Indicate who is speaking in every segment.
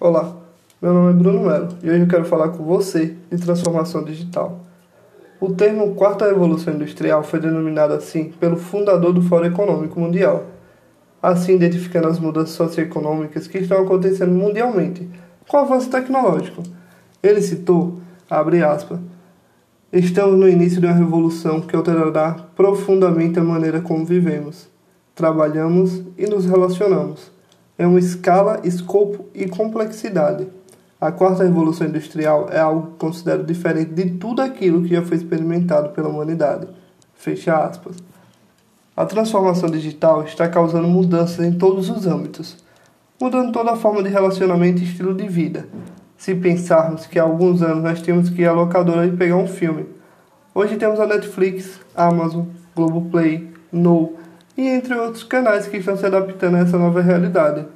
Speaker 1: Olá, meu nome é Bruno Melo e hoje eu quero falar com você de transformação digital. O termo Quarta Revolução Industrial foi denominado assim pelo fundador do Fórum Econômico Mundial, assim identificando as mudanças socioeconômicas que estão acontecendo mundialmente com o avanço tecnológico. Ele citou, abre aspas, estamos no início de uma revolução que alterará profundamente a maneira como vivemos, trabalhamos e nos relacionamos é uma escala, escopo e complexidade. A quarta revolução industrial é algo que considero diferente de tudo aquilo que já foi experimentado pela humanidade. Fecha aspas. A transformação digital está causando mudanças em todos os âmbitos, mudando toda a forma de relacionamento e estilo de vida. Se pensarmos que há alguns anos nós tínhamos que ir à locadora e pegar um filme, hoje temos a Netflix, Amazon, Globoplay, No, e entre outros canais que estão se adaptando a essa nova realidade.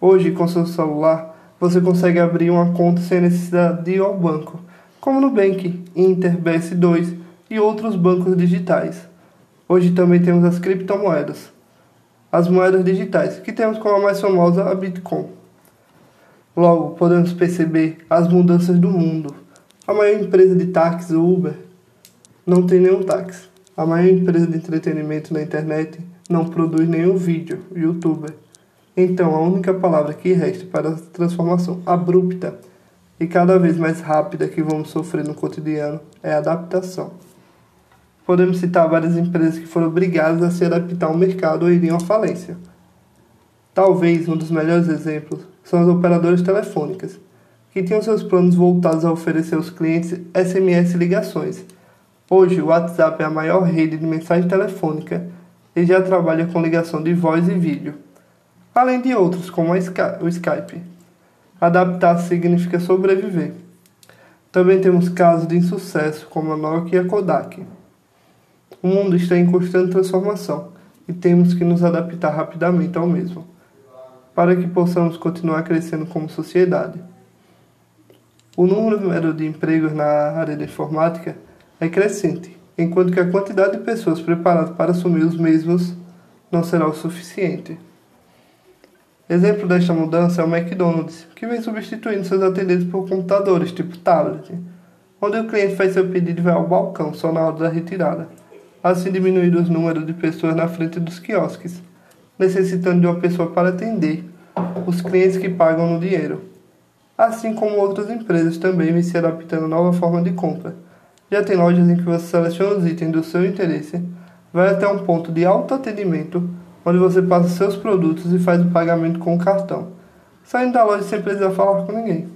Speaker 1: Hoje, com seu celular, você consegue abrir uma conta sem necessidade de ir ao banco, como Nubank, Inter, BS2 e outros bancos digitais. Hoje também temos as criptomoedas, as moedas digitais, que temos como a mais famosa a Bitcoin. Logo, podemos perceber as mudanças do mundo. A maior empresa de táxi, Uber, não tem nenhum táxi. A maior empresa de entretenimento na internet não produz nenhum vídeo, youtuber. Então, a única palavra que resta para a transformação abrupta e cada vez mais rápida que vamos sofrer no cotidiano é adaptação. Podemos citar várias empresas que foram obrigadas a se adaptar ao mercado ou iriam à falência. Talvez um dos melhores exemplos são as operadoras telefônicas, que tinham seus planos voltados a oferecer aos clientes SMS ligações Hoje, o WhatsApp é a maior rede de mensagem telefônica e já trabalha com ligação de voz e vídeo, além de outros, como o Skype. Adaptar significa sobreviver. Também temos casos de insucesso, como a Nokia e a Kodak. O mundo está em constante transformação e temos que nos adaptar rapidamente ao mesmo, para que possamos continuar crescendo como sociedade. O número de empregos na área de informática é crescente, enquanto que a quantidade de pessoas preparadas para assumir os mesmos não será o suficiente. Exemplo desta mudança é o McDonald's, que vem substituindo seus atendentes por computadores tipo tablet, onde o cliente faz seu pedido e vai ao balcão só na hora da retirada, assim diminuindo os números de pessoas na frente dos quiosques, necessitando de uma pessoa para atender os clientes que pagam no dinheiro. Assim como outras empresas também vêm se adaptando à nova forma de compra já tem lojas em que você seleciona os itens do seu interesse, vai até um ponto de autoatendimento, onde você passa seus produtos e faz o pagamento com o cartão, saindo da loja sem precisar falar com ninguém.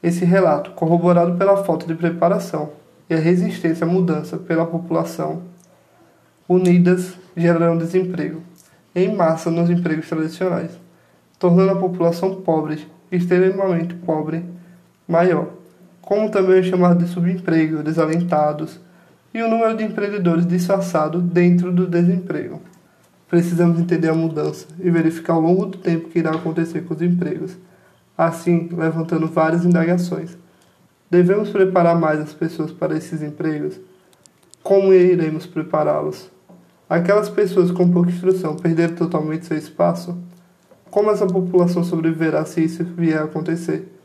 Speaker 1: Esse relato, corroborado pela falta de preparação e a resistência à mudança pela população, unidas gerarão desemprego em massa nos empregos tradicionais, tornando a população pobre, extremamente pobre, maior como também é chamado de subemprego, desalentados, e o número de empreendedores disfarçado dentro do desemprego. Precisamos entender a mudança e verificar ao longo do tempo que irá acontecer com os empregos, assim levantando várias indagações. Devemos preparar mais as pessoas para esses empregos? Como iremos prepará-los? Aquelas pessoas com pouca instrução perderam totalmente seu espaço? Como essa população sobreviverá se isso vier a acontecer?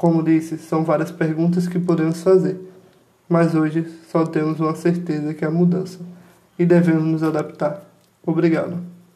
Speaker 1: Como disse, são várias perguntas que podemos fazer, mas hoje só temos uma certeza que é a mudança e devemos nos adaptar. Obrigado.